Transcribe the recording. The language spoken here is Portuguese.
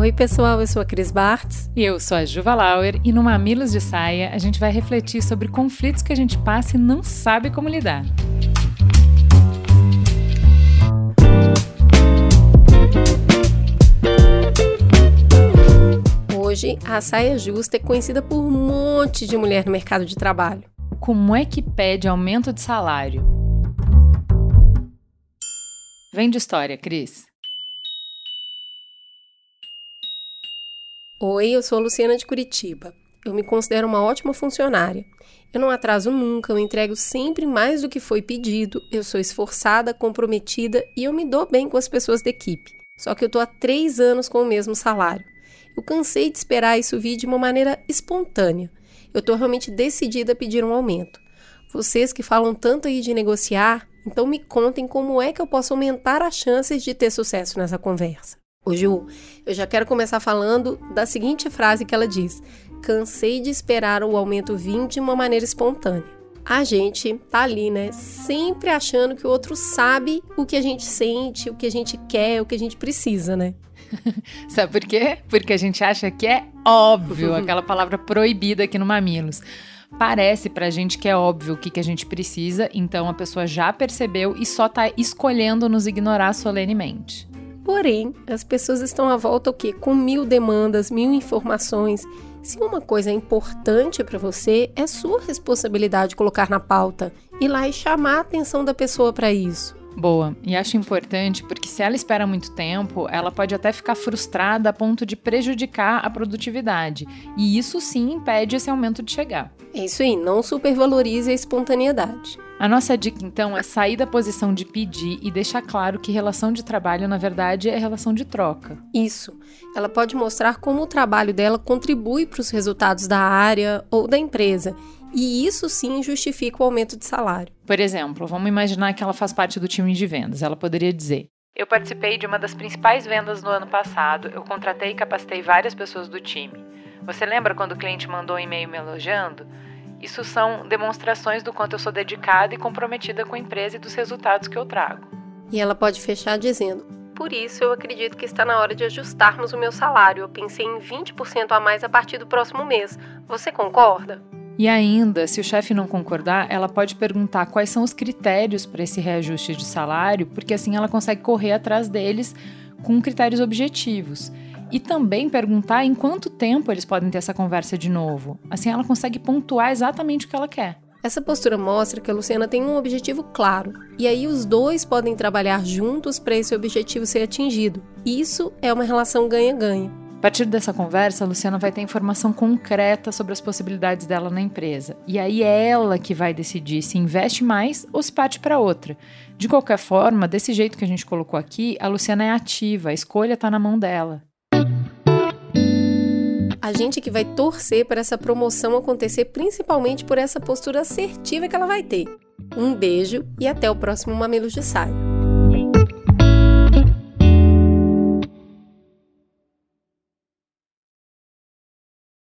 Oi, pessoal, eu sou a Cris Bartz. E eu sou a Juva Lauer, e no Mamilos de Saia a gente vai refletir sobre conflitos que a gente passa e não sabe como lidar. Hoje, a saia justa é conhecida por um monte de mulher no mercado de trabalho. Como é que pede aumento de salário? Vem de história, Cris. Oi, eu sou a Luciana de Curitiba. Eu me considero uma ótima funcionária. Eu não atraso nunca, eu entrego sempre mais do que foi pedido, eu sou esforçada, comprometida e eu me dou bem com as pessoas da equipe. Só que eu estou há três anos com o mesmo salário. Eu cansei de esperar isso vir de uma maneira espontânea. Eu estou realmente decidida a pedir um aumento. Vocês que falam tanto aí de negociar, então me contem como é que eu posso aumentar as chances de ter sucesso nessa conversa. Ô Ju, eu já quero começar falando da seguinte frase que ela diz: Cansei de esperar o aumento vir de uma maneira espontânea. A gente tá ali, né? Sempre achando que o outro sabe o que a gente sente, o que a gente quer, o que a gente precisa, né? Sabe por quê? Porque a gente acha que é óbvio, aquela palavra proibida aqui no Mamilos. Parece pra gente que é óbvio o que, que a gente precisa, então a pessoa já percebeu e só tá escolhendo nos ignorar solenemente. Porém, as pessoas estão à volta o quê? Com mil demandas, mil informações. Se uma coisa é importante para você, é sua responsabilidade colocar na pauta, ir lá e chamar a atenção da pessoa para isso. Boa, e acho importante porque se ela espera muito tempo, ela pode até ficar frustrada a ponto de prejudicar a produtividade. E isso sim impede esse aumento de chegar. É isso aí, não supervalorize a espontaneidade. A nossa dica então é sair da posição de pedir e deixar claro que relação de trabalho, na verdade, é relação de troca. Isso. Ela pode mostrar como o trabalho dela contribui para os resultados da área ou da empresa e isso sim justifica o aumento de salário. Por exemplo, vamos imaginar que ela faz parte do time de vendas. Ela poderia dizer: Eu participei de uma das principais vendas no ano passado, eu contratei e capacitei várias pessoas do time. Você lembra quando o cliente mandou um e-mail me elogiando? Isso são demonstrações do quanto eu sou dedicada e comprometida com a empresa e dos resultados que eu trago. E ela pode fechar dizendo: Por isso eu acredito que está na hora de ajustarmos o meu salário. Eu pensei em 20% a mais a partir do próximo mês. Você concorda? E ainda, se o chefe não concordar, ela pode perguntar quais são os critérios para esse reajuste de salário, porque assim ela consegue correr atrás deles com critérios objetivos. E também perguntar em quanto tempo eles podem ter essa conversa de novo. Assim ela consegue pontuar exatamente o que ela quer. Essa postura mostra que a Luciana tem um objetivo claro, e aí os dois podem trabalhar juntos para esse objetivo ser atingido. Isso é uma relação ganha-ganha. A partir dessa conversa, a Luciana vai ter informação concreta sobre as possibilidades dela na empresa. E aí é ela que vai decidir se investe mais ou se parte para outra. De qualquer forma, desse jeito que a gente colocou aqui, a Luciana é ativa, a escolha está na mão dela. A gente que vai torcer para essa promoção acontecer principalmente por essa postura assertiva que ela vai ter. Um beijo e até o próximo Mamilos de Saia.